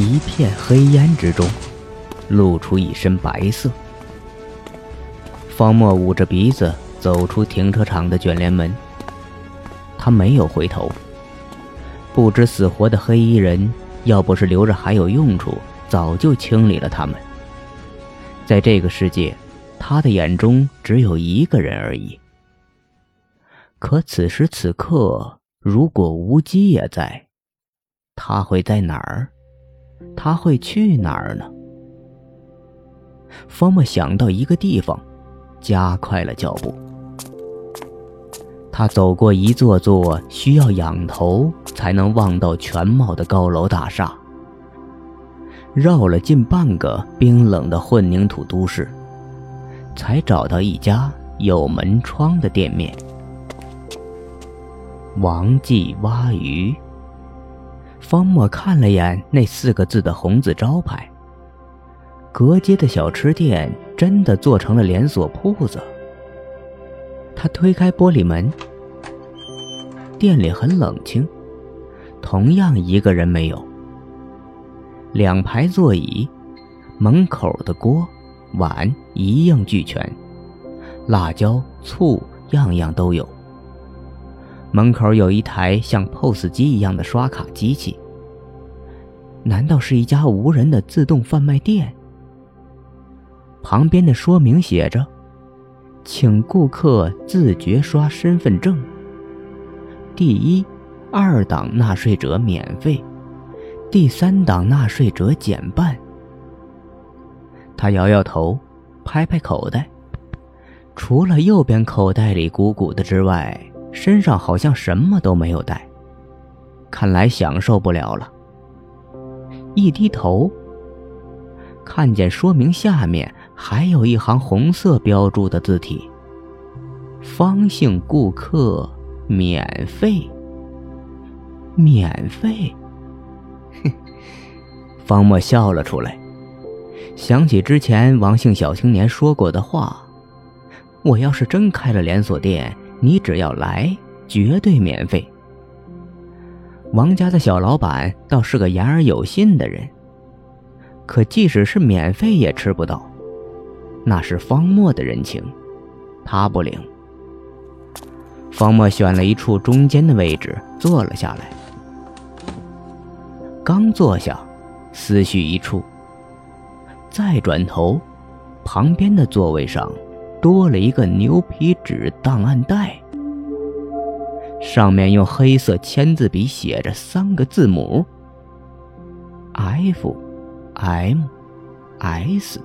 一片黑烟之中，露出一身白色。方墨捂着鼻子走出停车场的卷帘门。他没有回头。不知死活的黑衣人，要不是留着还有用处，早就清理了他们。在这个世界，他的眼中只有一个人而已。可此时此刻，如果无机也在，他会在哪儿？他会去哪儿呢？方墨想到一个地方，加快了脚步。他走过一座座需要仰头才能望到全貌的高楼大厦，绕了近半个冰冷的混凝土都市，才找到一家有门窗的店面。王记蛙鱼。方墨看了眼那四个字的红字招牌，隔街的小吃店真的做成了连锁铺子。他推开玻璃门，店里很冷清，同样一个人没有。两排座椅，门口的锅碗一应俱全，辣椒醋样样都有。门口有一台像 POS 机一样的刷卡机器，难道是一家无人的自动贩卖店？旁边的说明写着。请顾客自觉刷身份证。第一、二档纳税者免费，第三档纳税者减半。他摇摇头，拍拍口袋，除了右边口袋里鼓鼓的之外，身上好像什么都没有带。看来享受不了了。一低头，看见说明下面。还有一行红色标注的字体：“方姓顾客免费。”免费。哼，方墨笑了出来，想起之前王姓小青年说过的话：“我要是真开了连锁店，你只要来，绝对免费。”王家的小老板倒是个言而有信的人，可即使是免费也吃不到。那是方墨的人情，他不领。方墨选了一处中间的位置坐了下来。刚坐下，思绪一处，再转头，旁边的座位上多了一个牛皮纸档案袋，上面用黑色签字笔写着三个字母：F M S。